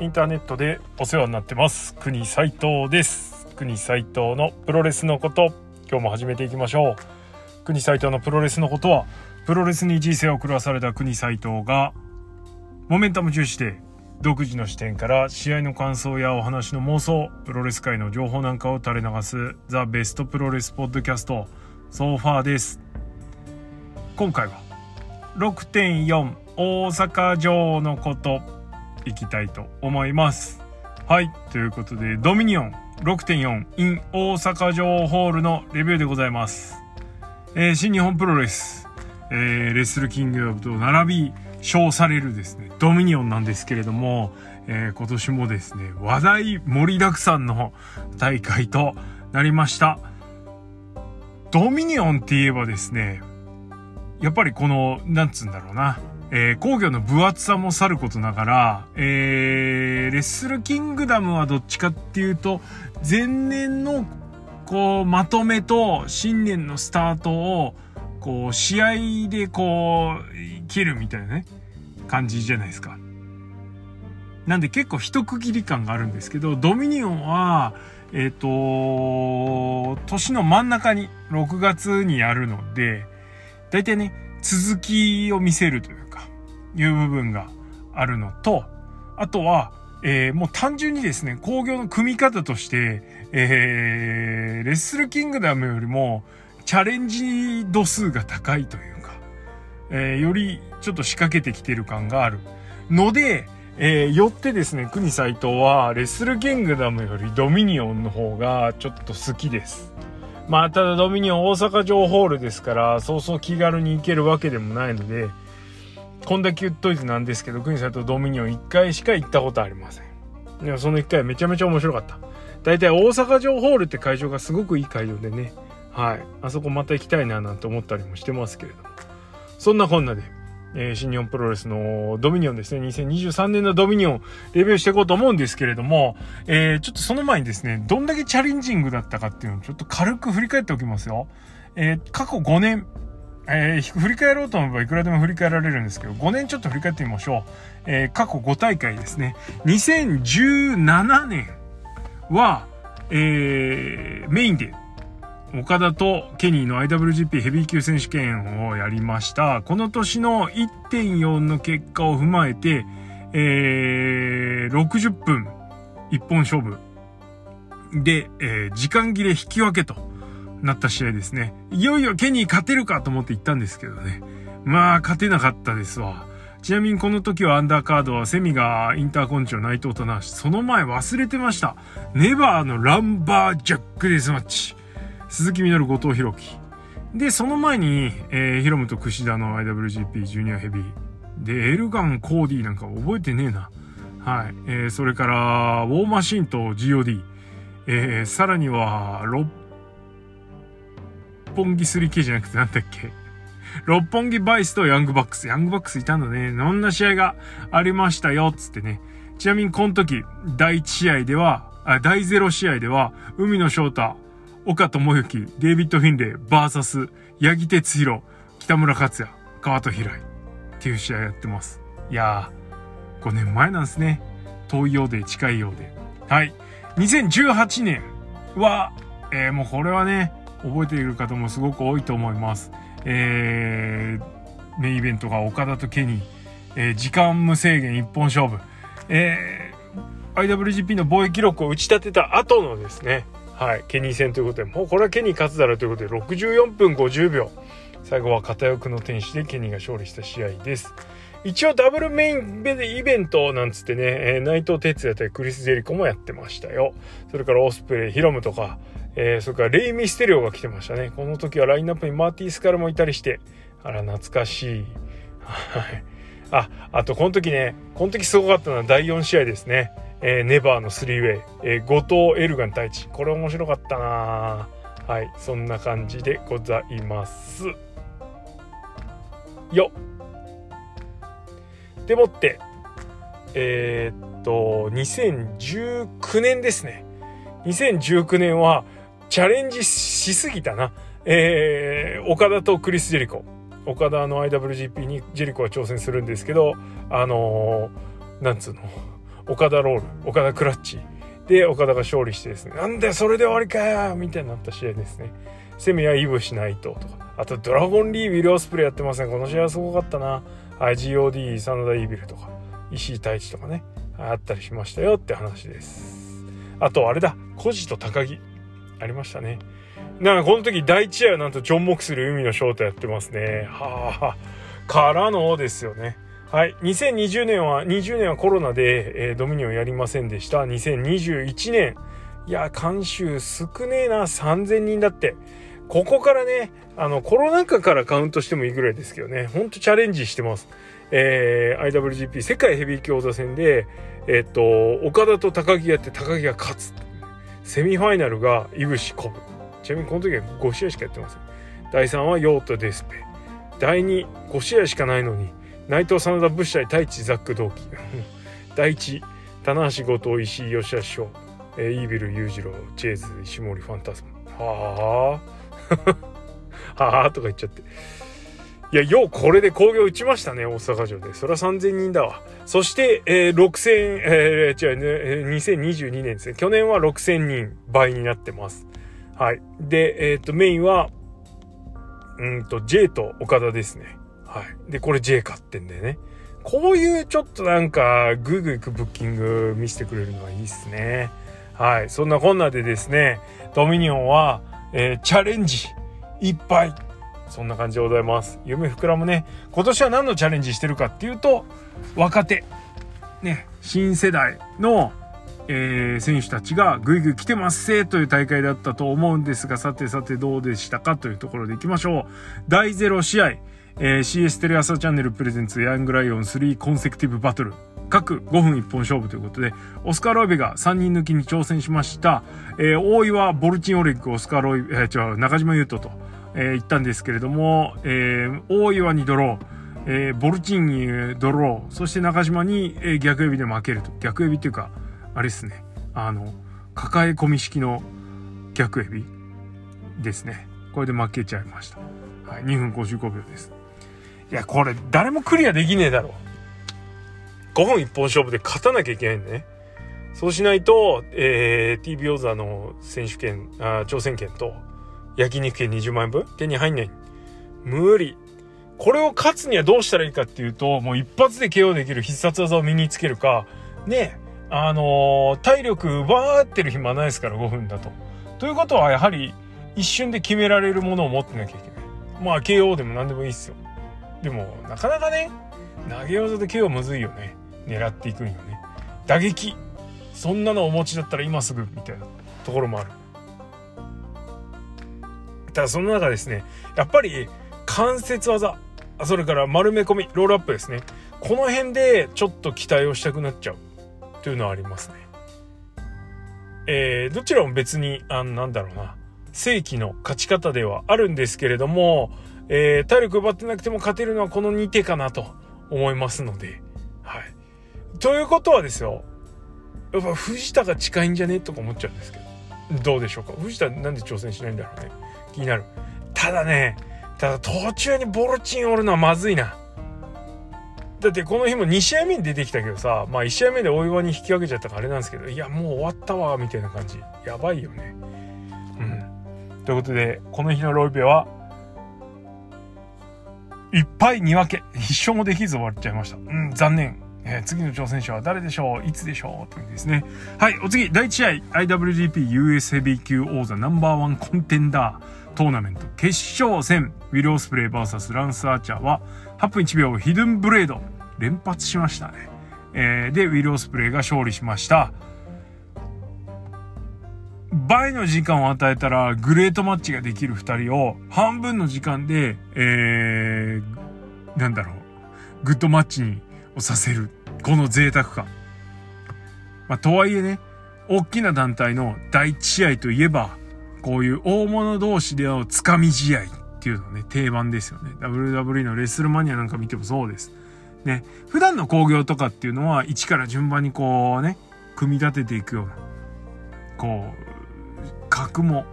インターネットでお世話になってます。国斉藤です。国斉藤のプロレスのこと。今日も始めていきましょう。国斉藤のプロレスのことはプロレスに人生を狂わされた国斉藤がモメンタム重視で独自の視点から試合の感想やお話の妄想プロレス界の情報なんかを垂れ流すザ・ベストプロレスポッドキャストソファーです。今回は6.4大阪城のこと。いきたいと思います。はいということでドミニオン6.4 in 大阪城ホールのレビューでございます、えー新日本プロレス、えーレッスルキングダムと並び称されるですねドミニオンなんですけれども、えー今年もですね話題盛りだくさんの大会となりました。ドミニオンって言えばですねやっぱりこのなんつうんだろうな。えー工業の分厚さもさることながら、えーレッスルキングダムはどっちかっていうと、前年の、こう、まとめと新年のスタートを、こう、試合でこう、切るみたいなね、感じじゃないですか。なんで結構一区切り感があるんですけど、ドミニオンは、えっ、と、年の真ん中に、6月にやるので、大体ね、続きを見せるというか、いう部分があるのと、あとは、えーもう単純にですね、工業の組み方として、えーレッスルキングダムよりも、チャレンジ度数が高いというか、えーよりちょっと仕掛けてきてる感があるので、えーよってですね、国斎藤は、レッスルキングダムよりドミニオンの方がちょっと好きです。まあ、ただドミニオン大阪城ホールですから、そうそう気軽に行けるわけでもないので、こんだけ言っといてなんですけど、国さんとドミニオン1回しか行ったことありません。でもその1回めちゃめちゃ面白かった。大体大阪城ホールって会場がすごくいい会場でね、はい。あそこまた行きたいななんて思ったりもしてますけれども。そんなこんなで、えー新日本プロレスのドミニオンですね、2023年のドミニオンレビューしていこうと思うんですけれども、えーちょっとその前にですね、どんだけチャレンジングだったかっていうのをちょっと軽く振り返っておきますよ。えー過去5年、えー振り返ろうと思えばいくらでも振り返られるんですけど、5年ちょっと振り返ってみましょう。えー過去5大会ですね。2017年は、えーメインで、岡田とケニーの IWGP ヘビー級選手権をやりました。この年の1.4の結果を踏まえて、えー60分一本勝負で、えー時間切れ引き分けとなった試合ですね。いよいよケニー勝てるかと思って行ったんですけどね。まあ、勝てなかったですわ。ちなみにこの時はアンダーカードはセミがインターコンチョ内藤棚橋。その前忘れてました。ネバーのランバージャックデスマッチ。鈴木みのる後藤弘樹。で、その前に、えーヒロムと櫛田の IWGP ジュニアヘビー。で、エルガン、コーディなんか覚えてねえな。はい。えーそれから、ウォーマシンと GOD。えーさらには、六本木 3K じゃなくてなんだっけ？六本木バイスとヤングバックス。ヤングバックスいたんだね。こんな試合がありましたよ、つってね。ちなみにこの時、第1試合では、あ第0試合では、海野翔太、岡智之、デイビッド・フィンレイ、バーサス、八木哲弘、北村克也、川戸平井っていう試合やってます。いやー、5年前なんですね。遠いようで近いようで。はい。2018年は、えーもうこれはね、覚えている方もすごく多いと思います。えー、メインイベントが岡田とケニー、えー時間無制限一本勝負。えー IWGP の防衛記録を打ち立てた後のですね、はい、ケニー戦ということで、もうこれはケニー勝つだろうということで、64分50秒。最後は片翼の天使でケニーが勝利した試合です。一応ダブルメインイベントなんつってね、えー内藤哲也対クリス・ジェリコもやってましたよ。それからオスプレイ、ヒロムとか、えーそれからレイ・ミステリオが来てましたね。この時はラインナップにマーティー・スカルもいたりして、あら、懐かしい。はい。あ、あとこの時ね、この時すごかったのは第4試合ですね。えーネバーのスリーウェイ、えー後藤エルガン対地。これ面白かったなはい、そんな感じでございます。よでもって、えーっと、2019年ですね。2019年はチャレンジしすぎたな。えー、岡田とクリス・ジェリコ。岡田の IWGP にジェリコは挑戦するんですけど、あのーなんつうの、岡田ロール。岡田クラッチ。で岡田が勝利してですねなんでそれで終わりかよみたいになった試合ですね。攻めはイブシナイトとか。あとドラゴンリーウィル・オスプレイやってますねこの試合はすごかったな。はい GOD 真田イービルとか。石井太一とかねあったりしましたよって話です。あとあれだ。孤児と高木。ありましたねなんかこの時第一試合はなんとジョン・モクする海のショートやってますねはあからのですよねはい。2020年は、20年はコロナで、えー、ドミニオンやりませんでした。2021年。いや、監修少ねえな。3000人だって。ここからね、あの、コロナ禍からカウントしてもいいぐらいですけどね。ほんとチャレンジしてます。えー、IWGP 世界ヘビー級王座戦で、えー、っと、岡田と高木やって高木が勝つ。セミファイナルが井口コブ。ちなみにこの時は5試合しかやってません。第3はヨート・デスペ。第2、5試合しかないのに、内藤真田ブッシャイ太一ザック同期 第一棚橋後藤石井吉田翔、えー、イービル裕次郎チェーズ石森ファンタズムはあ はあとか言っちゃっていやようこれで興行打ちましたね大阪城でそれは3000人だわそして、えー、6000えー、違う、ね、2022年ですね去年は6000人倍になってますはいでえっ、ー、とメインはうんと J と岡田ですねはい。で、これ J 買ってんだよね。こういうちょっとなんか、グーグーいくブッキング見せてくれるのはいいっすね。はい。そんなこんなでですね、ドミニオンは、えー、チャレンジいっぱい。そんな感じでございます。夢膨らむね。今年は何のチャレンジしてるかっていうと、若手。ね、新世代の、えー、選手たちがぐいぐい来てますせという大会だったと思うんですが、さてさてどうでしたかというところでいきましょう。第0試合。えー、CS テレ朝チャンネルプレゼンツヤングライオン3コンセクティブバトル各5分1本勝負ということで、オスカー・ロイベが3人抜きに挑戦しました。えー、大岩、ボルチン・オレック、オスカー・ロイベ、えー、違う、中島優斗と、えー、言ったんですけれども、え、大岩にドロー、え、ボルチンにドロー、そして中島に、えー、逆指で負けると。逆指っていうか、あれですね。あの、抱え込み式の逆指ですね。これで負けちゃいました。はい、2分55秒です。いや、これ誰もクリアできねえだろ。5分一本勝負で勝たなきゃいけないんだね。そうしないと、えー、TBO 座の選手権、あ挑戦権と焼肉券20万円分？手に入んない。無理。これを勝つにはどうしたらいいかっていうと、もう一発で KO できる必殺技を身につけるか、ね、あのー、体力奪ってる暇ないですから、5分だと。ということは、やはり一瞬で決められるものを持ってなきゃいけない。まあ、KO でも何でもいいっすよ。でもなかなかね投げ技で KO むずいよね狙っていくんよね打撃そんなのお持ちだったら今すぐみたいなところもあるただその中ですねやっぱり関節技それから丸め込みロールアップですねこの辺でちょっと期待をしたくなっちゃうというのはありますねえー、どちらも別にあなんだろうな正規の勝ち方ではあるんですけれどもえー、体力奪ってなくても勝てるのはこの2手かなと思いますので。はい。ということはですよ。やっぱ藤田が近いんじゃねとか思っちゃうんですけど。どうでしょうか？藤田なんで挑戦しないんだろうね。気になる。ただね、ただ途中にボルチンおるのはまずいな。だってこの日も2試合目に出てきたけどさ、まあ1試合目で大岩に引き分けちゃったからあれなんですけど、いやもう終わったわ、みたいな感じ。やばいよね。うん。ということで、この日のロイベは、いっぱい2分け。一勝もできず終わっちゃいました。うん、残念。えー、次の挑戦者は誰でしょう？いつでしょう？というですね。はい、お次、第1試合、IWGP US ヘビー級王座ナンバーワンコンテンダートーナメント決勝戦、ウィル・オスプレイ VS ランス・アーチャーは、8分1秒ヒドゥンブレード、連発しましたね。えー、で、ウィル・オスプレイが勝利しました。倍の時間を与えたらグレートマッチができる2人を半分の時間で、えー、なんだろう、グッドマッチにをさせる。この贅沢感。まあ、とはいえね、大きな団体の第一試合といえば、こういう大物同士でのつかみ試合っていうのね、定番ですよね。WWE のレスルマニアなんか見てもそうです。ね、普段の興行とかっていうのは、一から順番にこうね、組み立てていくような、こう、格も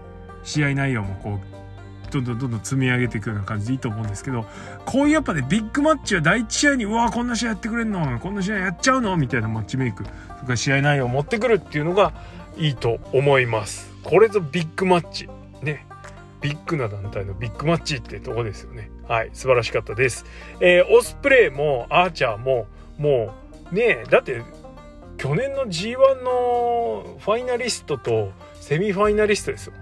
試合内容もこうどんどんどんどん積み上げていくような感じでいいと思うんですけどこういうやっぱねビッグマッチは第一試合にうわこんな試合やってくれんの？こんな試合やっちゃうの？みたいなマッチメイクとか試合内容を持ってくるっていうのがいいと思いますこれぞビッグマッチ。ね。ビッグな団体のビッグマッチってとこですよね。はい。素晴らしかったです、えー、オスプレイもアーチャーももうねだって去年の G1 のファイナリストとセミファイナリストですよ。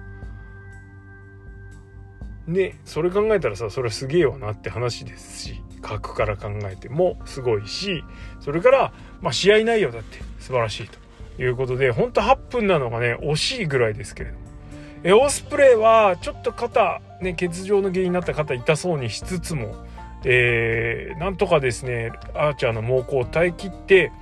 でそれ考えたらさそれすげえわなって話ですし格から考えてもすごいしそれから、まあ、試合内容だって素晴らしいと。いうことで本当8分なのがね惜しいぐらいですけれども。えオスプレイはちょっと肩、ね、欠場の原因になった肩痛そうにしつつも、えー、なんとかですねアーチャーの猛攻を耐え切って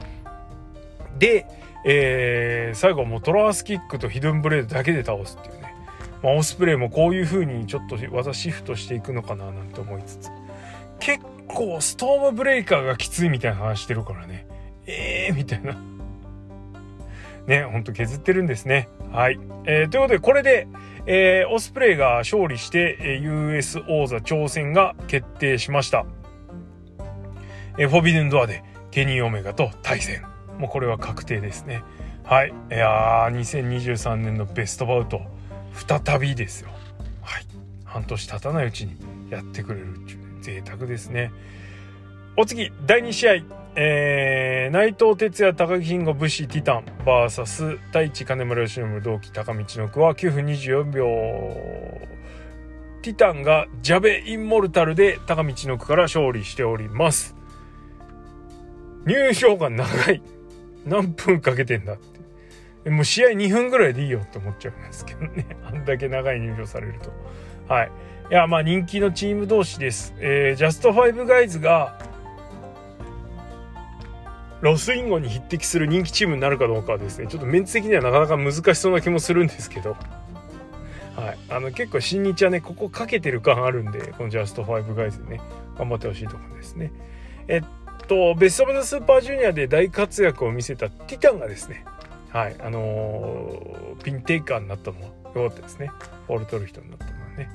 で、えー、最後はもうトラースキックとヒドンブレードだけで倒すっていうね。まあ、オスプレイもこういう風にちょっと技シフトしていくのかななんて思いつつ。結構ストームブレイカーがきついみたいな話してるからね。えーみたいな。ねほんと削ってるんですね。はい、えー、ということでこれで、えー、オスプレイが勝利して、え US 王座挑戦が決定しました、えー、フォビデンドアでケニー・オメガと対戦。もうこれは確定ですね。はい。いやー2023年のベストバウト再びですよ。はい。半年経たないうちにやってくれるっていう、ね、贅沢ですね。お次第2試合。えー、内藤哲也高木慎吾武士ティタン VS 太一金村義信同期高道の句は9分24秒ティタンがジャベインモルタルで高道の句から勝利しております入場が長い何分かけてんだってもう試合2分ぐらいでいいよって思っちゃうんですけどね。あんだけ長い入場されると。はい。いや、まあ人気のチーム同士です。えー、ジャストファイブガイズが、ロスインゴに匹敵する人気チームになるかどうかはですね、ちょっとメンツ的にはなかなか難しそうな気もするんですけど、はい。あの、結構新日はね、ここかけてる感あるんで、このジャストファイブガイズね、頑張ってほしいところですね。えっと、ベスト・オブ・ザ・スーパージュニアで大活躍を見せたティタンがですね、はい。あのー、ピンテイカーになったのはよかったですね。フォール取る人になったのはね。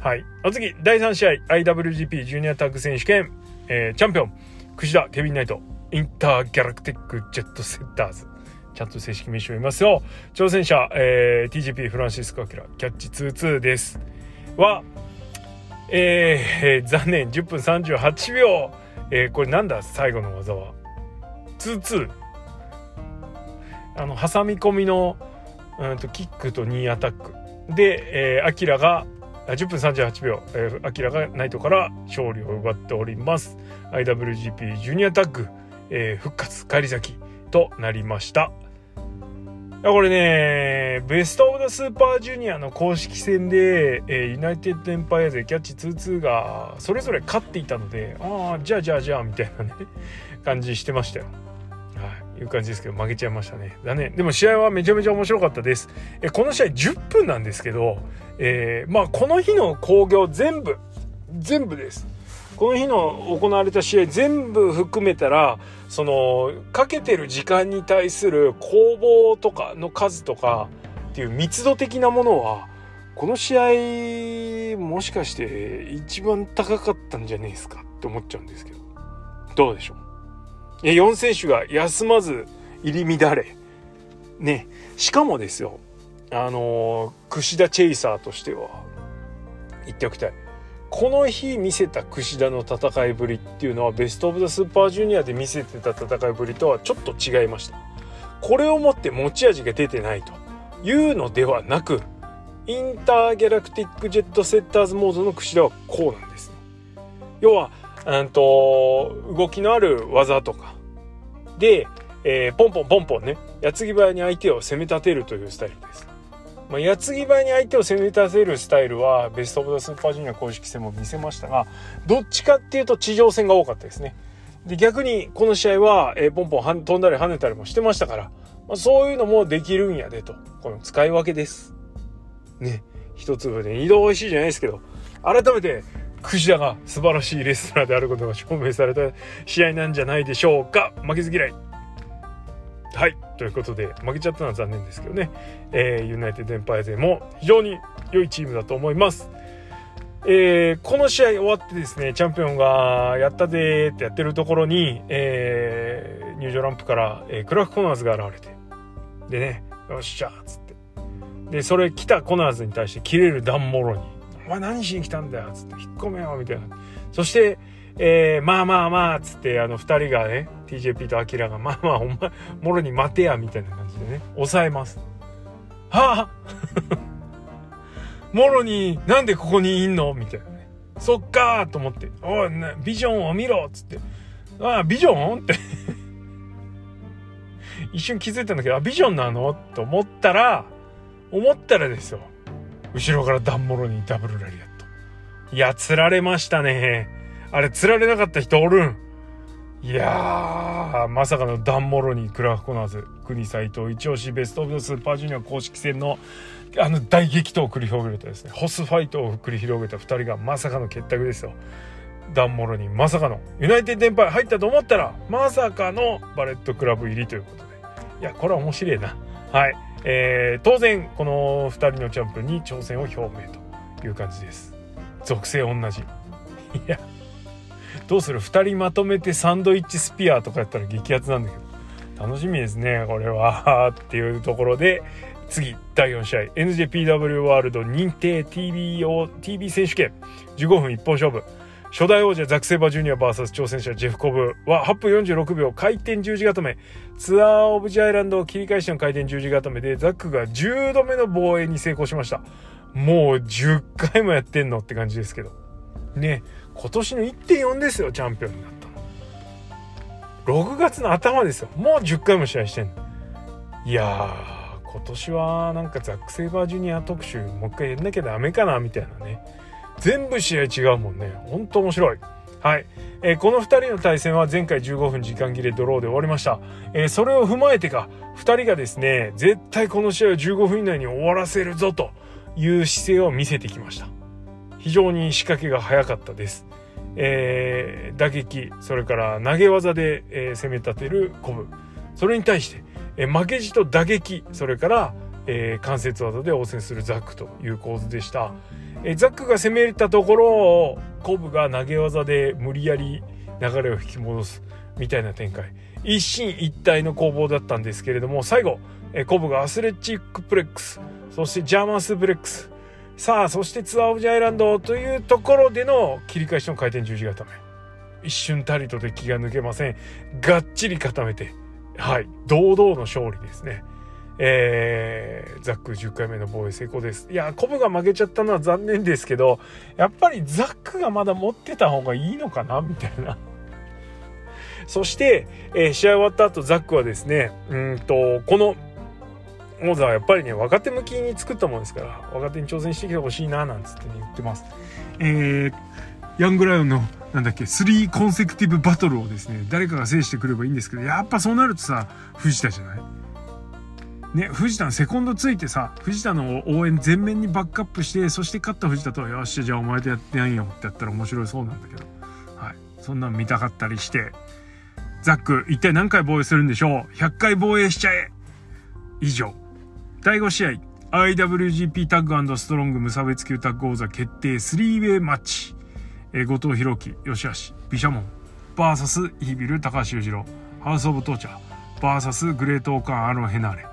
はい。お次第3試合 IWGP ジュニアタッグ選手権、えー、チャンピオン櫛田ケビン・ナイト。インターギャラクティックジェットセッターズ。ちゃんと正式名称言いますよ。挑戦者、えー、TGP フランシスコ・アキラキャッチ2-2です。はえー、残念。10分38秒、えー、これなんだ？最後の技は。2-2あの挟み込みの、うんと、キックと2アタック。で、えー、アキラが10分38秒、えー、アキラがナイトから勝利を奪っております。IWGP ジュニアタッグ、えー、復活返り咲きとなりました。これねベスト・オブ・ザ・スーパージュニアの公式戦で、えー、ユナイテッド・エンパイア勢キャッチ2-2がそれぞれ勝っていたのでああじゃあじゃあじゃあみたいなね 感じしてましたよ。いう感じですけど負けちゃいましたね。残念でも試合はめちゃめちゃ面白かったです。えこの試合10分なんですけど、えー、まあこの日の興行全部全部です。この日の行われた試合全部含めたらそのかけてる時間に対する攻防とかの数とかっていう密度的なものはこの試合もしかして一番高かったんじゃねえですかって思っちゃうんですけど。どうでしょう？4選手が休まず入り乱れ。ね。しかもですよ。あの櫛田チェイサーとしては言っておきたい。この日見せた櫛田の戦いぶりっていうのはベスト・オブ・ザ・スーパージュニアで見せてた戦いぶりとはちょっと違いましたこれをもって持ち味が出てないというのではなくインターギャラクティックジェットセッターズモードの櫛田はこうなんですね要はうんと動きのある技とかで、えー、ポンポンポンポンね矢継ぎ早に相手を攻め立てるというスタイルです。まあ、矢継ぎ早に相手を攻め立てるスタイルはベスト・オブ・ザ・スーパージュニア公式戦も見せましたがどっちかっていうと地上戦が多かったですね。で逆にこの試合は、えー、ポンポン飛んだり跳ねたりもしてましたから、まあ、そういうのもできるんやでとこの使い分けです。ね一粒で二度美味しいじゃないですけど改めてクジラが素晴らしいレストラーであることが証明された試合なんじゃないでしょうか負けず嫌いはい。ということで負けちゃったのは残念ですけどね、えー、ユナイテッドエンパイア勢も非常に良いチームだと思います。えー、この試合終わってですねチャンピオンがやったぜってやってるところに、えー、入場ランプから、えー、クラフ・コナーズが現れて。でねよっしゃっつって。でそれ来たコナーズに対して切れるダンモロに「お前何しに来たんだよ」っつって「引っ込めよ」みたいな。そしてえー、まあまあまあっつってあの2人がね TJP とアキラがまあまあお前もろに待てやみたいな感じでね。抑えます。はあ もろになんでここにいんの？みたいなね。そっかーと思って「おい、ね、ビジョンを見ろ」っつって「ああビジョン?」って。一瞬気づいたんだけど「あビジョンなの?」と思ったら思ったらですよ。後ろからダンモロにダブルラリアット。いや釣られましたね。あれ釣られなかった人おるん。いやー、まさかのダン・モロニー、クラーク・コナーズ、国斎藤、一押しベストオブザスーパージュニア公式戦のあの大激闘を繰り広げたですね、ホスファイトを繰り広げた2人がまさかの結託ですよ。ダン・モロニー、まさかのユナイテッドエンパイア入ったと思ったら、まさかのバレットクラブ入りということで。いや、これは面白いな。はい。えー、当然、この2人のチャンピオンに挑戦を表明という感じです。属性同じ。いや。どうする？2人まとめてサンドイッチスピアとかやったら激アツなんだけど。楽しみですねこれは。っていうところで次第4試合。NJPW ワールド認定 TBO TV 選手権。15分一本勝負。初代王者ザク・セバージュニア VS 挑戦者ジェフ・コブは8分46秒回転十字固め。ツアー・オブ・ジアイランドを切り返しの回転十字固めでザックが10度目の防衛に成功しました。もう10回もやってんのって感じですけど。ね。今年の1.4ですよチャンピオンになったの。6月の頭ですよ。もう10回も試合してんの。いやー今年はなんかザック・セイバージュニア特集もう一回やんなきゃダメかなみたいなね。全部試合違うもんね。ほんと面白い。はい、えー、この2人の対戦は前回15分時間切れドローで終わりました、えー、それを踏まえてか2人がですね絶対この試合を15分以内に終わらせるぞという姿勢を見せてきました。非常に仕掛けが早かったです。えー、打撃それから投げ技で、えー、攻め立てるコブそれに対して、えー、負けじと打撃それから、えー、関節技で応戦するザックという構図でした、えー、ザックが攻めたところをコブが投げ技で無理やり流れを引き戻すみたいな展開。一進一退の攻防だったんですけれども最後、えー、コブがアスレチックプレックスそしてジャーマンスプレックスさあそしてツアーオブジャイランドというところでの切り返しの回転十字固め。一瞬たりとで気が抜けません。がっちり固めてはい。堂々の勝利ですね。えー、ザック10回目の防衛成功です。いやコブが負けちゃったのは残念ですけどやっぱりザックがまだ持ってた方がいいのかなみたいな。そして、えー、試合終わった後ザックはですねうんとこのモザはやっぱりね若手向きに作ったものですから若手に挑戦してきてほしいななんつって、ね、言ってます。えー、ヤングライオンのなんだっけ3コンセクティブバトルをですね誰かが制してくればいいんですけどやっぱそうなるとさ藤田じゃない？ね、藤田のセコンドついてさ藤田の応援全面にバックアップしてそして勝った藤田と「よしじゃあお前とやってやんよ」ってやったら面白いそうなんだけど、はい、そんなん見たかったりして。ザック一体何回防衛するんでしょう？100回防衛しちゃえ。以上。第5試合 IWGP タッグストロング無差別級タッグ王座決定 3way マッチ、えー、後藤弘樹吉橋毘沙門 VS イービル高橋裕次郎ハウス・オブ・トーチャー VS グレート・オーカン・アロン・ヘナーレ。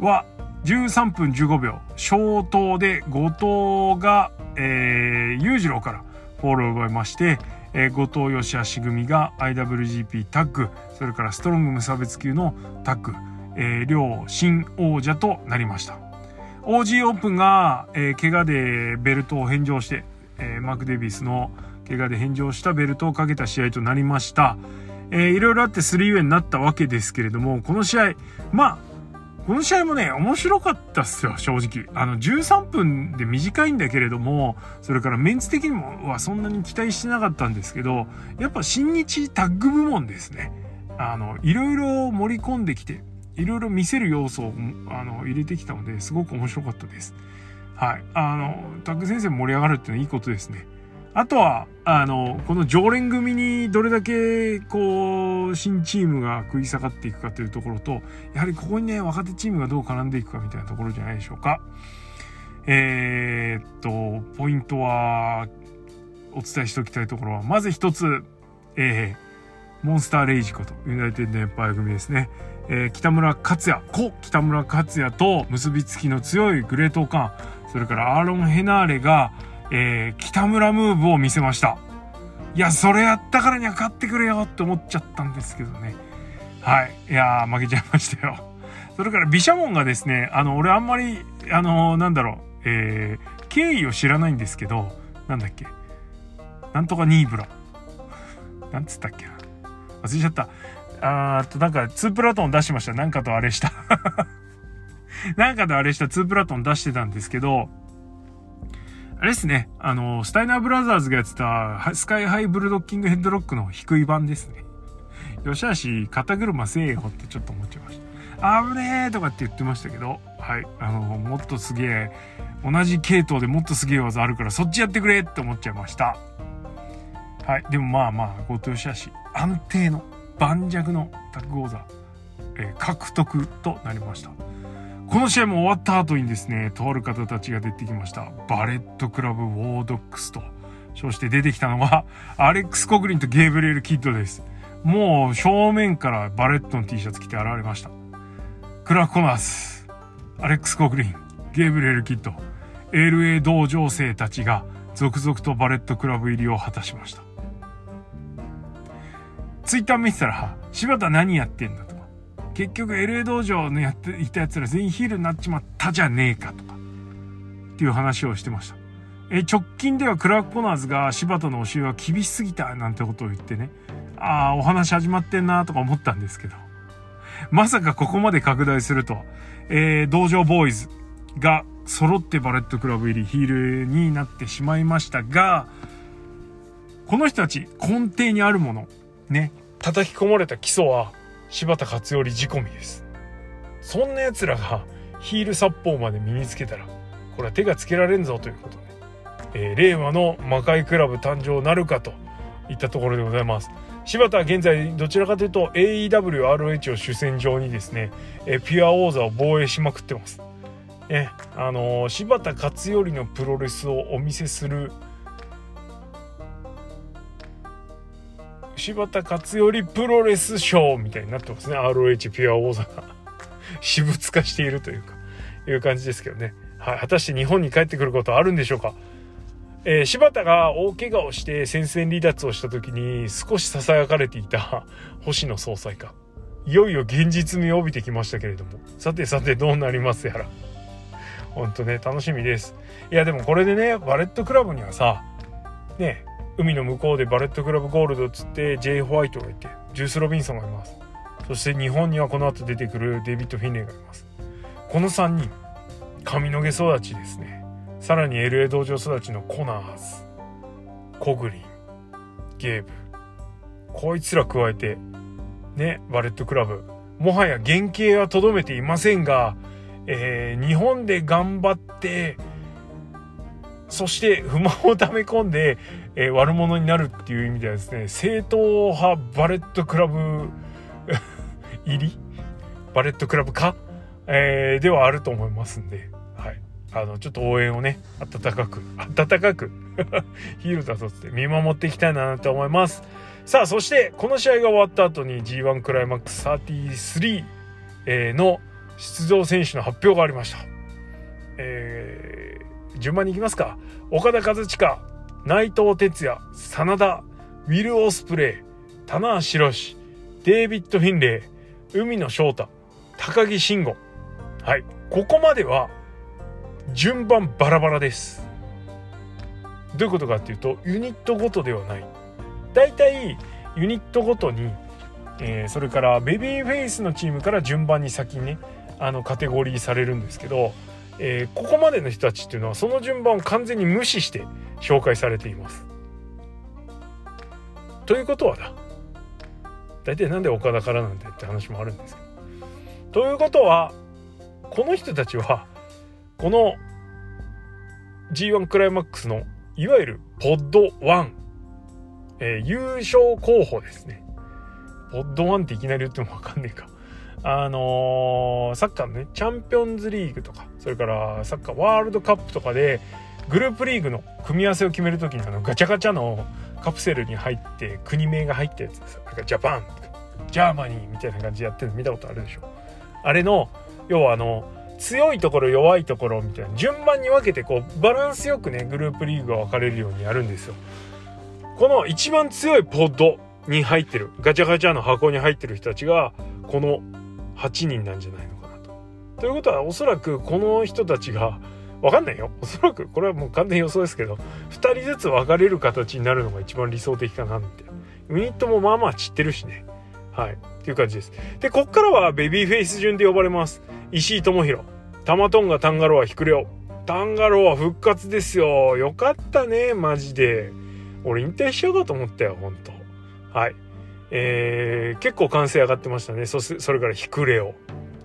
は13分15秒消灯で後藤が、え、裕次郎からフォールを奪いまして、えー、後藤義橋組が IWGP タッグそれからストロング無差別級のタッグえー、両新王者となりました。OG オープンが、えー、怪我でベルトを返上して、えー、マーク・デビスの怪我で返上したベルトをかけた試合となりました。いろいろあって3ウェイになったわけですけれども、この試合、まあ、この試合もね、面白かったっすよ、正直。あの、13分で短いんだけれども、それからメンツ的にもはそんなに期待してなかったんですけど、やっぱ新日タッグ部門ですね。あの、いろいろ盛り込んできて、いろいろ見せる要素をあの入れてきたのですごく面白かったです。はい。あの、タッグ先生盛り上がるっていうのはいいことですね。あとは、あの、この常連組にどれだけ、こう、新チームが食い下がっていくかというところと、やはりここにね、若手チームがどう絡んでいくかみたいなところじゃないでしょうか。えー、っと、ポイントは、お伝えしておきたいところは、まず一つ、えー、モンスターレイジことユナイテッドエンパイア組ですね。えー、北村克也、故北村克也と結びつきの強いグレートオカン、それからアーロン・ヘナーレが、えー、北村ムーブを見せました。いや、それやったからには勝ってくれよって思っちゃったんですけどね。はい。いや負けちゃいましたよ。それから、ビシャモンがですね、あの、俺あんまり、あの、なんだろう、えー、経緯を知らないんですけど、なんだっけ。なんとかニーブラ。なんつったっけな。忘れちゃった。あーっと、なんか、2プラトン出しました。なんかとあれした。なんかとあれした2プラトン出してたんですけど、あれですね。あの、スタイナーブラザーズがやってた、スカイハイブルドッキングヘッドロックの低い版ですね。よしあし、肩車せえよってちょっと思っちゃいました。危ねえとかって言ってましたけど、はい。あの、もっとすげえ、同じ系統でもっとすげえ技あるから、そっちやってくれって思っちゃいました。はい。でもまあまあ、後藤しあし、安定の、盤石のタッグ王座、えー、獲得となりました。この試合も終わった後にですね、とある方たちが出てきました。バレットクラブウォードックスと称して出てきたのが、アレックス・コグリンとゲーブリエル・キッドです。もう正面からバレットの T シャツ着て現れました。クラーク・コナーズ、アレックス・コグリン、ゲーブリエル・キッド、LA 道場生たちが続々とバレットクラブ入りを果たしました。ツイッター見てたら、柴田何やってんだとか、結局 LA 道場のやっていた奴ら全員ヒールになっちまったじゃねえかとか、っていう話をしてました。え、直近ではクラーク・コナーズが柴田の教えは厳しすぎたなんてことを言ってね、ああ、お話始まってんなとか思ったんですけど、まさかここまで拡大すると、えー、道場ボーイズが揃ってバレットクラブ入りヒールになってしまいましたが、この人たち根底にあるもの、ね、叩き込まれた基礎は柴田勝頼仕込みです。そんな奴らがヒール殺法まで身につけたらこれは手がつけられんぞということで、えー、令和の魔界クラブ誕生なるかといったところでございます。柴田は現在どちらかというと AEWROH を主戦場にですね、えー、ピュア王座を防衛しまくってます。ねあのー、柴田勝頼のプロレスをお見せする柴田勝頼プロレスショーみたいになってますね。ROH ピュア王座が。私物化しているというかいう感じですけどね、はい、果たして日本に帰ってくることはあるんでしょうか？えー、柴田が大怪我をして戦線離脱をした時に少し囁かれていた 星野総裁か。いよいよ現実味を帯びてきましたけれども。さてさてどうなりますやら。ほんとね楽しみです。いやでもこれでねバレットクラブにはさね海の向こうでバレットクラブゴールドっつって J. ホワイトがいてジュース・ロビンソンがいます。そして日本にはこの後出てくるデビッド・フィンレイがいます。この3人髪の毛育ちですね。さらに LA 道場育ちのコナーズ。コグリン。ゲーブ。こいつら加えてねバレットクラブ。もはや原型はとどめていませんが、えー、日本で頑張ってそして不満を溜め込んで、えー、悪者になるっていう意味ではですね正統派バレットクラブ 入り？バレットクラブ化、えー、ではあると思いますんで、はい、あのちょっと応援をね温かく温かく ヒールだとって見守っていきたいなと思います。さあそしてこの試合が終わった後に G1 クライマックス33、えー、の出場選手の発表がありました、えー、順番に行きますか岡田和親内藤哲也、真田、ウィル・オスプレイ、棚橋宏、デイビッド・フィンレイ、海野翔太、高木慎吾。はい。ここまでは、順番バラバラです。どういうことかっていうと、ユニットごとではない。大体、ユニットごとに、えー、それからベビーフェイスのチームから順番に先にね、あの、カテゴリーされるんですけど、えー、ここまでの人たちっていうのはその順番を完全に無視して紹介されています。ということはだ大体なんで岡田からなんてって話もあるんですけど。ということはこの人たちはこの G1 クライマックスのいわゆるポッド1、えー、優勝候補ですね。ポッド1っていきなり言ってもわかんねえか。あのー、サッカーのね、チャンピオンズリーグとか、それからサッカーワールドカップとかでグループリーグの組み合わせを決める時にあのガチャガチャのカプセルに入って国名が入ったやつですなんかジャパンとかジャーマニーみたいな感じでやってるの見たことあるでしょ？あれの要はあの強いところ弱いところみたいな順番に分けてこうバランスよくねグループリーグが分かれるようにやるんですよ。この一番強いポッドに入ってるガチャガチャの箱に入ってる人たちがこの8人なんじゃないと。いうことはおそらくこの人たちがわかんないよ。おそらくこれはもう完全予想ですけど2人ずつ分かれる形になるのが一番理想的かなみたいなユニットもまあまあ散ってるしね。はい。っていう感じです。でこっからはベビーフェイス順で呼ばれます。石井智弘。タマトンガタンガロはヒクレオ。タンガ・ロア復活ですよ。よかったねマジで。俺引退しようかと思ったよほんとはい。えー、結構歓声上がってましたね。そそれからヒクレオ。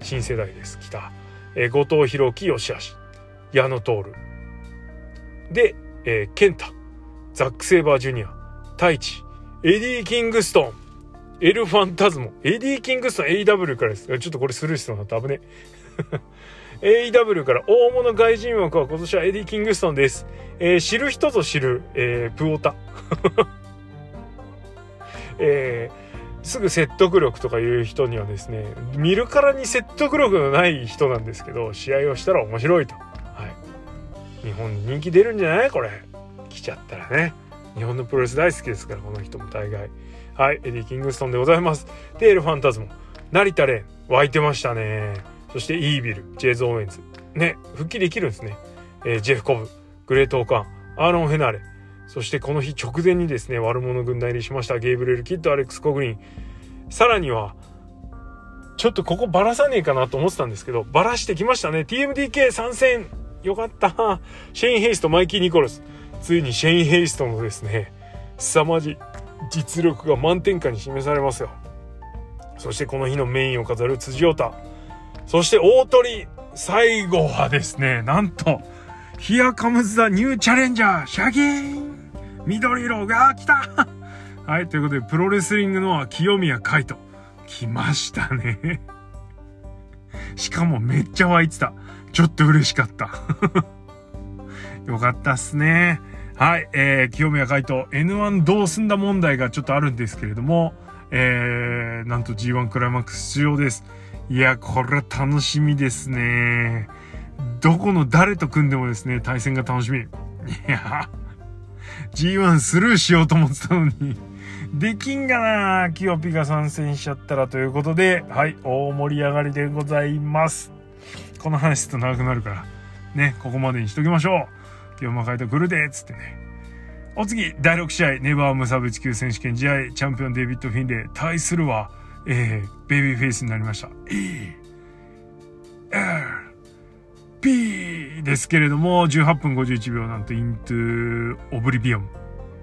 新世代です。来た、え、後藤洋央紀 YOSHI-HASHI 矢野通。で、えー、健太。ザック・セイバージュニア。タイチ。エディ・キングストン。エル・ファンタズモ。エディ・キングストン AEW からです。ちょっとこれスルーしそうになった。危ね。AW から大物外人枠は今年はエディ・キングストンです。えー、知る人ぞ知る、えー、プオタ。えー、すぐ説得力とかいう人にはですね、見るからに説得力のない人なんですけど、試合をしたら面白いと。はい。日本に人気出るんじゃない？これ。来ちゃったらね。日本のプロレス大好きですから、この人も大概。はい。エディ・キングストンでございます。で、エル・ファンタズモ。成田蓮、湧いてましたね。そして、 EVIL、チェーズ・オーエンズ。ね、復帰できるんですね。えー、ジェフ・コブ、グレート・ O-カーン、アーロン・ヘナーレ。そしてこの日直前にですね、悪者軍団入りしましたゲイブリエル・キッド、アレックス・コグリン。さらには、ちょっとここバラさねえかなと思ってたんですけど、バラしてきましたね。TMDK 参戦よかったシェイン・ヘイスト、マイキー・ニコルス。ついにシェイン・ヘイストのですね、凄まじい実力が満点下に示されますよ。そしてこの日のメインを飾る辻太。そして大鳥。最後はですね、なんと、Here comes the new challenger! シャギーン緑色が来た はい、ということで、プロレスリングの清宮海斗。来ましたね。しかもめっちゃ湧いてた。ちょっと嬉しかった。よかったっすね。はい、えー、清宮海斗、N1 どうすんだ問題がちょっとあるんですけれども、えー、なんと G1 クライマックス出場です。いや、これは楽しみですね。どこの誰と組んでもですね、対戦が楽しみ。いや、G1 スルーしようと思ってたのに、できんがなキヨピが参戦しちゃったらということで、はい、大盛り上がりでございます。この話すると長くなるから、ね、ここまでにしときましょう。今日も書いてくるで、つってね。お次、第6試合、ネバー無差別級選手権試合、チャンピオンデイビッド・フィンレイ、対するは、えー、ベイビーフェイスになりました。 E、L、P ですけれども、18分51秒なんとイントゥオブリビオン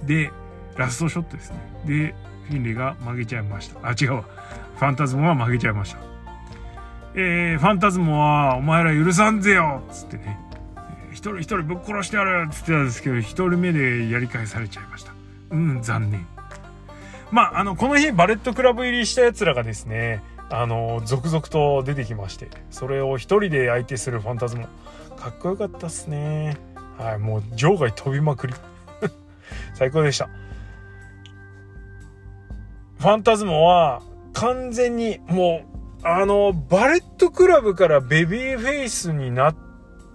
で、ラストショットですね。で、フィンレイが曲げちゃいました。あ、違うわ。ファンタズモは曲げちゃいました。えー、ファンタズモは、お前ら許さんぜよつってね、一人一人ぶっ殺してやるっつってたんですけど、一人目でやり返されちゃいました。うん、残念。まあ、あの、この日、バレットクラブ入りした奴らがですね、あの続々と出てきましてそれを一人で相手するファンタズモかっこよかったっすね。はいもう場外飛びまくり。最高でした。ファンタズモは完全にもうあのバレットクラブからベビーフェイスになっ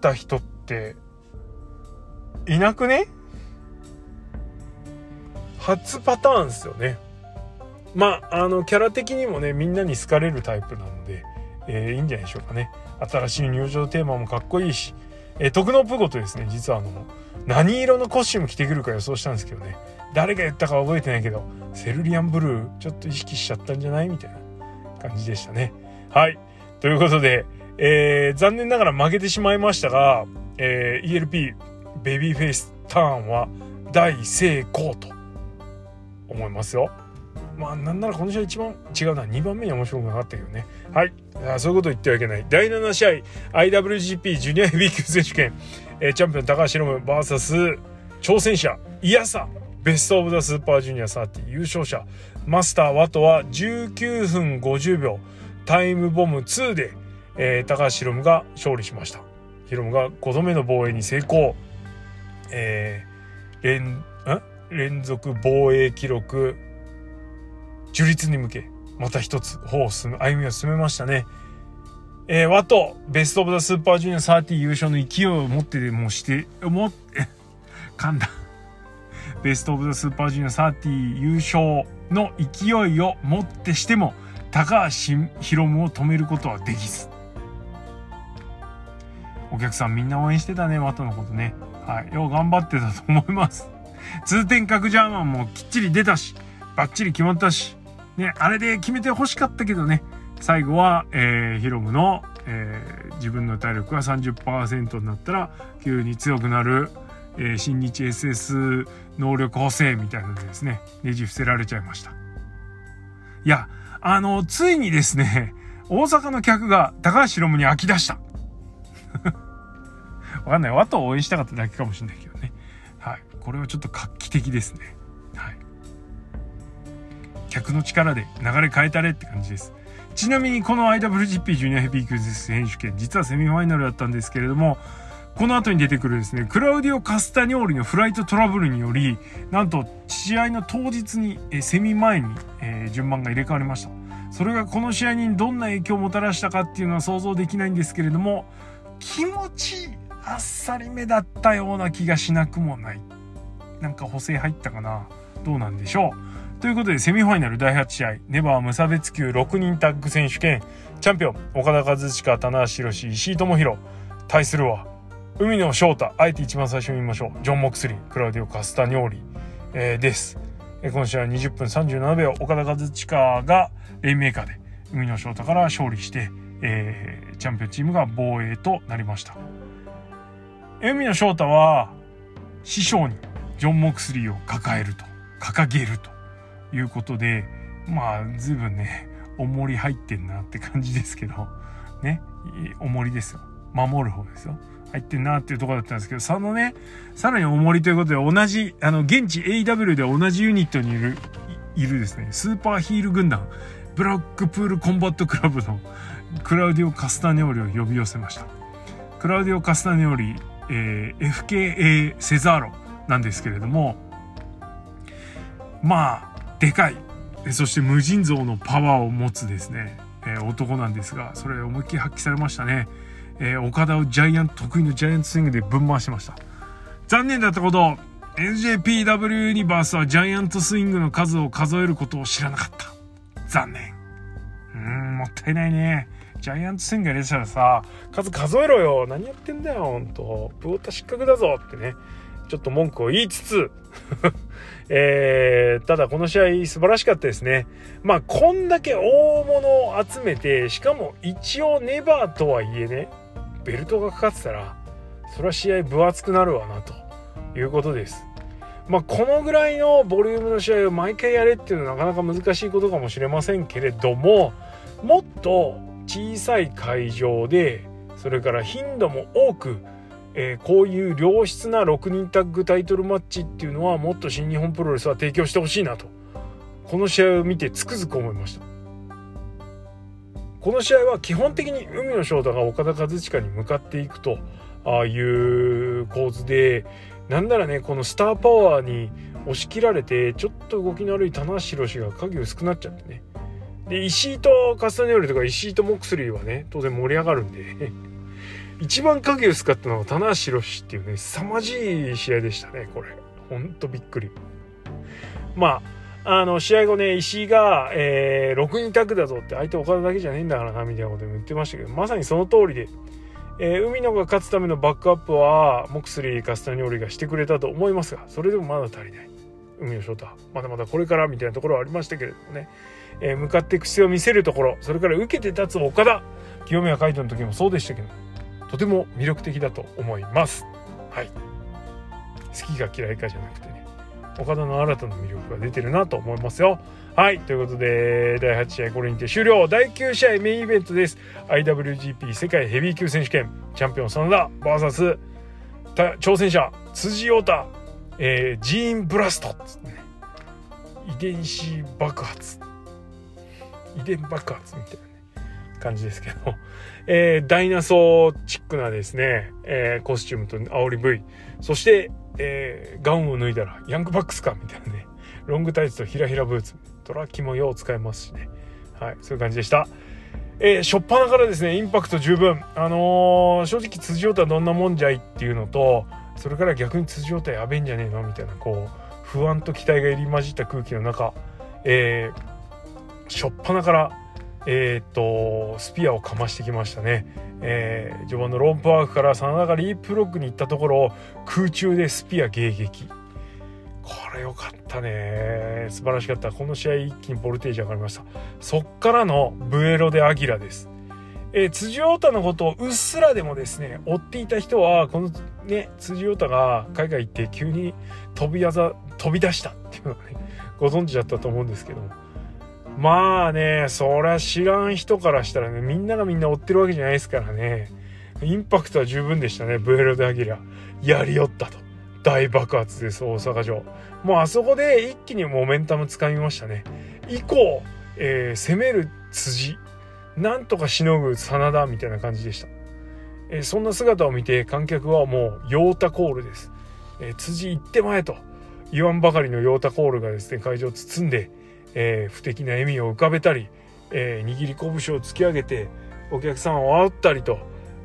た人っていなくね？初パターンですよね。まあ、あの、キャラ的にもね、みんなに好かれるタイプなので、えー、いいんじゃないでしょうかね。新しい入場テーマもかっこいいし、えー、徳のプゴとですね、実はあの、何色のコスチューム着てくるか予想したんですけどね、誰が言ったか覚えてないけど、セルリアンブルー、ちょっと意識しちゃったんじゃないみたいな感じでしたね。はい。ということで、えー、残念ながら負けてしまいましたが、えー、ELP、ベビーフェイスターンは大成功と思いますよ。まあなんならこの試合一番違うな。2番目に面白くなかったけどね。はい。あそういうこと言ってはいけない。第7試合 IWGP ジュニアヘビー級選手権、えー、チャンピオン高橋ロム VS 挑戦者イヤサ。ベスト・オブ・ザ・スーパージュニア30優勝者マスター・ワトは19分50秒。タイムボム2で、えー、高橋ロムが勝利しました。ヒロムが5度目の防衛に成功、えー、連ん？連続防衛記録。樹立に向けまた一つ歩を進む歩みを進めましたね。えー、ワトベストオブザスーパージュニア30優勝の勢いを持ってでもしても 噛んだ。ベストオブザスーパージュニア30優勝の勢いをもってしても高橋宏夢を止めることはできず。お客さんみんな応援してたねワトのことね。はい。よう頑張ってたと思います。通天閣ジャーマンもきっちり出たしバッチリ決まったし。ねあれで決めて欲しかったけどね最後は、えー、ヒロムの、えー、自分の体力が30%になったら急に強くなる、えー、新日 SS 能力補正みたいなのでですねねじ伏せられちゃいましたいやあのついにですね大阪の客が高橋ヒロムに飽き出した わかんない。和と応援したかっただけかもしれないけどね。はい。これはちょっと画期的ですね。はい。客の力で流れ変えたれって感じです。ちなみにこの IWGP ジュニアヘビー級選手権、実はセミファイナルだったんですけれども、この後に出てくるですね、クラウディオ・カスタニョーリのフライトトラブルにより、なんと試合の当日に、えセミ前に、え、順番が入れ替わりました。それがこの試合にどんな影響をもたらしたかっていうのは想像できないんですけれども、気持ちあっさりめだったような気がしなくもない。なんか補正入ったかなどうなんでしょうということで、セミファイナル第8試合、ネバー無差別級6人タッグ選手権、チャンピオン、岡田和親、棚橋宏、石井智弘、対するは、海野翔太、あえて一番最初に言いましょう、ジョン・モクスリー、クラウディオ・カスタニョーリ、えー、です。えー、今試合20分37秒、岡田和親がレインメーカーで、海野翔太から勝利して、えー、チャンピオンチームが防衛となりました。海野翔太は、師匠にジョン・モクスリーを抱えると、掲げると。いうことで、まあ、随分ね、重り入ってんなって感じですけど、ね、重りですよ。守る方ですよ。入ってんなっていうところだったんですけど、そのね、さらに重りということで、同じ、あの、現地 AW で同じユニットにいる、いるですね、スーパーヒール軍団、ブラックプールコンバットクラブのクラウディオ・カスタネオリを呼び寄せました。クラウディオ・カスタネオリ、えー、FKA セザーロなんですけれども、まあ、でかい。そして無尽蔵のパワーを持つですね、え、男なんですがそれ思いっきり発揮されましたね、え、岡田をジャイアント得意のジャイアントスイングでぶん回しました。残念だったこと。NJPW ユニバースはジャイアントスイングの数を数えることを知らなかった。残念。うんもったいないね。ジャイアントスイングやれたらさ数数えろよ。何やってんだよほんと。プオタ失格だぞってね。ちょっと文句を言いつつ えー、ただこの試合素晴らしかったですね。まあこんだけ大物を集めてしかも一応ネバーとはいえねベルトがかかってたらそれは試合分厚くなるわなということです。まあこのぐらいのボリュームの試合を毎回やれっていうのはなかなか難しいことかもしれませんけれどももっと小さい会場でそれから頻度も多くえー、こういう良質な6人タッグタイトルマッチっていうのはもっと新日本プロレスは提供してほしいなと。この試合を見てつくづく思いました。この試合は基本的に海野翔太が岡田和親に向かっていくとああいう構図でなんならねこのスターパワーに押し切られてちょっと動きの悪い棚橋宏が影薄くなっちゃってね。で石井とカスタネオリとか石井とモクスリーはね当然盛り上がるんで。一番影薄かったのは棚橋宏っていうね凄まじい試合でしたねこれ。ほんとびっくり。まああの試合後ね石井が、えー、6人タグだぞって相手岡田だけじゃねえんだからなみたいなことも言ってましたけどまさにその通りで、えー、海野が勝つためのバックアップはモクスリーカスタニオリがしてくれたと思いますがそれでもまだ足りない。海野翔太まだまだこれからみたいなところはありましたけれどもね、えー、向かっていく姿勢を見せるところそれから受けて立つ岡田。清宮海斗の時もそうでしたけど。とても魅力的だと思います。はい。好きが嫌いかじゃなくてね。岡田の新たな魅力が出てるなと思いますよ。はい。ということで第8試合これにて終了。第9試合メインイベントです。IWGP 世界ヘビー級選手権。チャンピオン真田 VS 挑戦者辻陽太、えー、ジーンブラストね。遺伝子爆発。遺伝爆発みたいなね。感じですけど、えー、ダイナソーチックなですね、えー、コスチュームと煽り V、そして、えー、ガウンを脱いだらヤングバックスかみたいなね、ロングタイツとヒラヒラブーツ、トラッキもよう使えますしね。はい、そういう感じでした。えー、初っ端からですね、インパクト十分。あのー、正直辻太はどんなもんじゃいっていうのと、それから逆に辻太やべえんじゃねえのみたいな、こう、不安と期待が入り混じった空気の中、えー、初っ端から、えー、と、スピアをかましてきましたね。えー、序盤のロンプワークから真田がリープロックに行ったところ空中でスピア迎撃。これ良かったね。素晴らしかった。この試合一気にボルテージ上がりました。そっからのブエロでアギラです。えー、辻太田のことをうっすらでもですね、追っていた人は、このね、辻太田が海外行って急に飛び技、飛び出したっていうのはね、ご存知だったと思うんですけどもまあね、そりゃ知らん人からしたらね、みんながみんな追ってるわけじゃないですからね。インパクトは十分でしたね、ブエロでアギラ。やりよったと。大爆発です大阪城。もうあそこで一気にモメンタムつかみましたね。以降、えー、攻める辻なんとかしのぐ真田みたいな感じでした、えー、そんな姿を見て観客はもうヨータコールです、えー、辻行ってまえと。言わんばかりのヨータコールがですね会場を包んで、え不敵な笑みを浮かべたり、え握り拳を突き上げてお客さんを煽ったりと、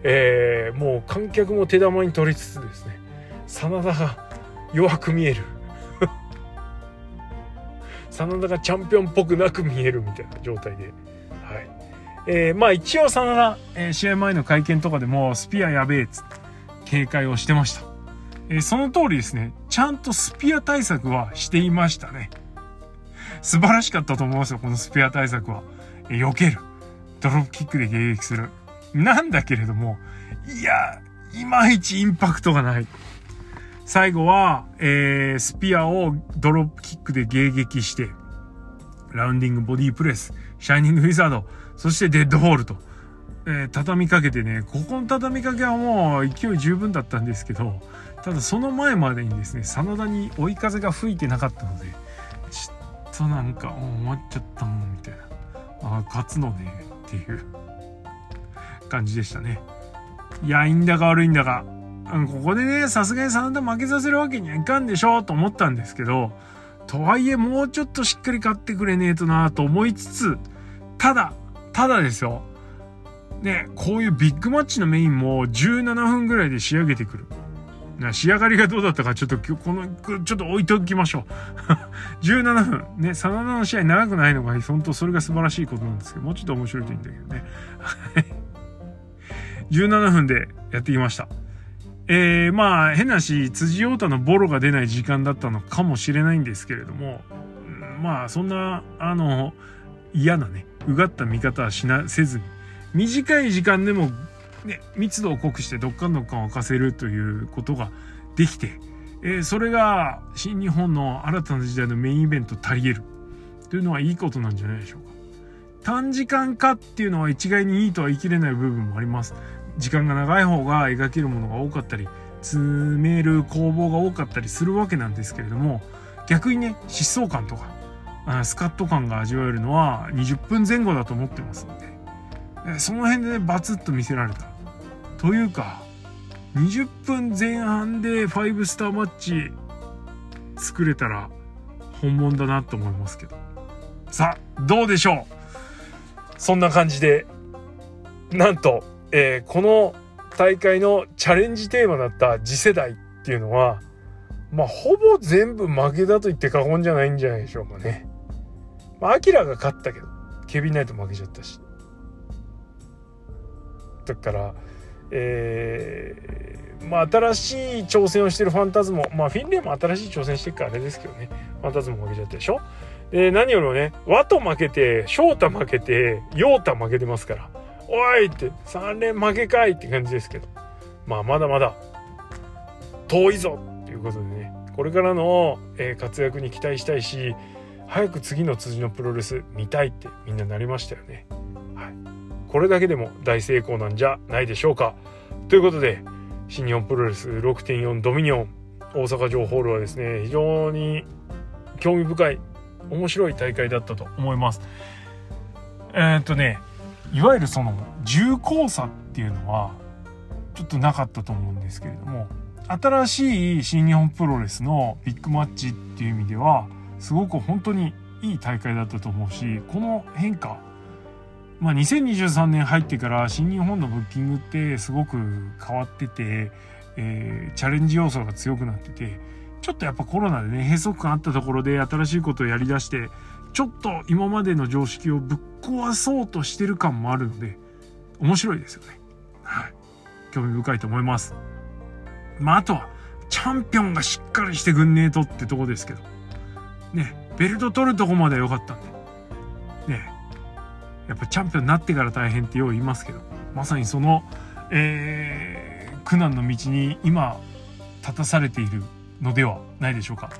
えもう観客も手玉に取りつつですね。真田が弱く見える。真田がチャンピオンっぽくなく見えるみたいな状態で、はい。えー、まあ一応真田、えー、試合前の会見とかでもスピアやべえっつって警戒をしてました、えー、その通りですね。ちゃんとスピア対策はしていましたね。素晴らしかったと思いますよこのスピア対策は、え、避ける。ドロップキックで迎撃する。なんだけれどもいやいまいちインパクトがない。最後は、えー、スピアをドロップキックで迎撃して、ラウンディングボディープレス、シャイニングウィザード、そしてデッドホールと、えー、畳みかけてね、ここの畳みかけはもう勢い十分だったんですけど、ただその前までにですね、真田に追い風が吹いてなかったので、となんか、終わっちゃったもん、みたいな。あ、勝つのね、っていう感じでしたね。いや、いいんだか悪いんだか、ここでね、さすがに真田負けさせるわけにはいかんでしょと思ったんですけど、とはいえもうちょっとしっかり勝ってくれねえとなと思いつつ、ただ、ただですよ。ね、こういうビッグマッチのメインも17分ぐらいで仕上げてくる。仕上がりがどうだったかちょっと今日この、ちょっと置いておきましょう。17分。ね、真田の試合長くないのが、本当それが素晴らしいことなんですけど、もうちょっと面白いといいんだけどね。17分でやってきました。えー、まあ変なし辻太のボロが出ない時間だったのかもしれないんですけれどもまあそんなあの嫌なねうがった見方はしなせずに短い時間でも、ね、密度を濃くしてどっかんどっかん沸かせるということができて、えー、それが新日本の新たな時代のメインイベント足りえるというのはいいことなんじゃないでしょうか。短時間化っていうのは一概にいいとは言い切れない部分もあります。時間が長い方が描けるものが多かったり詰める攻防が多かったりするわけなんですけれども逆にね疾走感とかスカッと感が味わえるのは20分前後だと思ってますのでその辺でねバツッと見せられたというか20分前半で5スターマッチ作れたら本物だなと思いますけどさあどうでしょう？そんな感じでなんとえー、この大会のチャレンジテーマだった次世代っていうのは、まあ、ほぼ全部負けだと言って過言じゃないんじゃないでしょうかね。まあ、アキラが勝ったけど、ケビンナイト負けちゃったし。だから、えー、まあ、新しい挑戦をしてるファンタズモ、まあ、フィンレイも新しい挑戦してるからあれですけどね、ファンタズモ負けちゃったでしょ？で、何よりもね、ワト負けて、翔太負けて、ヨータ負けてますから。おいって3連負けかいって感じですけど。まあまだまだ遠いぞっていうことでね。これからの、え活躍に期待したいし早く次の辻のプロレス見たいってみんななりましたよね。はい、これだけでも大成功なんじゃないでしょうか。ということで新日本プロレス6.4ドミニオン大阪城ホールはですね非常に興味深い面白い大会だったと思います。えー、っとねいわゆるその重厚さっていうのはちょっとなかったと思うんですけれども新しい新日本プロレスのビッグマッチっていう意味ではすごく本当にいい大会だったと思うしこの変化まあ、2023年入ってから新日本のブッキングってすごく変わってて、えー、チャレンジ要素が強くなっててちょっとやっぱコロナでね閉塞感あったところで新しいことをやりだしてちょっと今までの常識をぶっ壊そうとしてる感もあるので面白いですよね。はい。興味深いと思います。まあ、あとは、チャンピオンがしっかりしてくんねえとってとこですけど。ね、ベルト取るとこまでは良かったんで。やっぱチャンピオンになってから大変ってよう言いますけど、まさにその、えー、苦難の道に今、立たされているのではないでしょうか。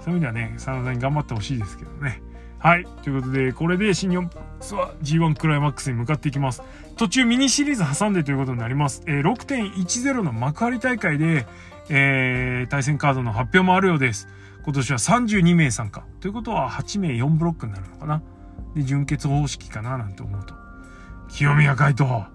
そういう意味ではね、真田に頑張ってほしいですけどね。はい。ということで、これで新日本ツアー G1 クライマックスに向かっていきます。途中ミニシリーズ挟んでということになります。えー、6.10の幕張大会で、えー、対戦カードの発表もあるようです。今年は32名参加。ということは8名4ブロックになるのかな。で、準決方式かななんて思うと。清宮海斗、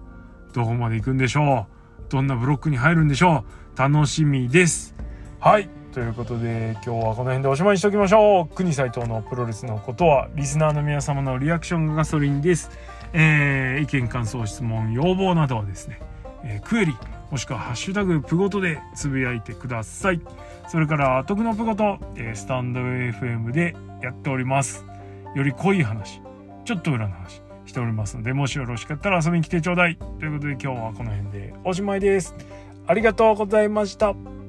どこまで行くんでしょう？どんなブロックに入るんでしょう？楽しみです。はい。ということで今日はこの辺でおしまいにしておきましょう。国斎藤のプロレスのことはリスナーの皆様のリアクションがガソリンです、えー、意見感想質問要望などはですね、えー、クエリもしくはハッシュタグプゴトでつぶやいてください。それから徳のプゴト、え、スタンド FM でやっております。より濃い話。ちょっと裏の話しておりますのでもしよろしかったら遊びに来てちょうだいということで今日はこの辺でおしまいですありがとうございました。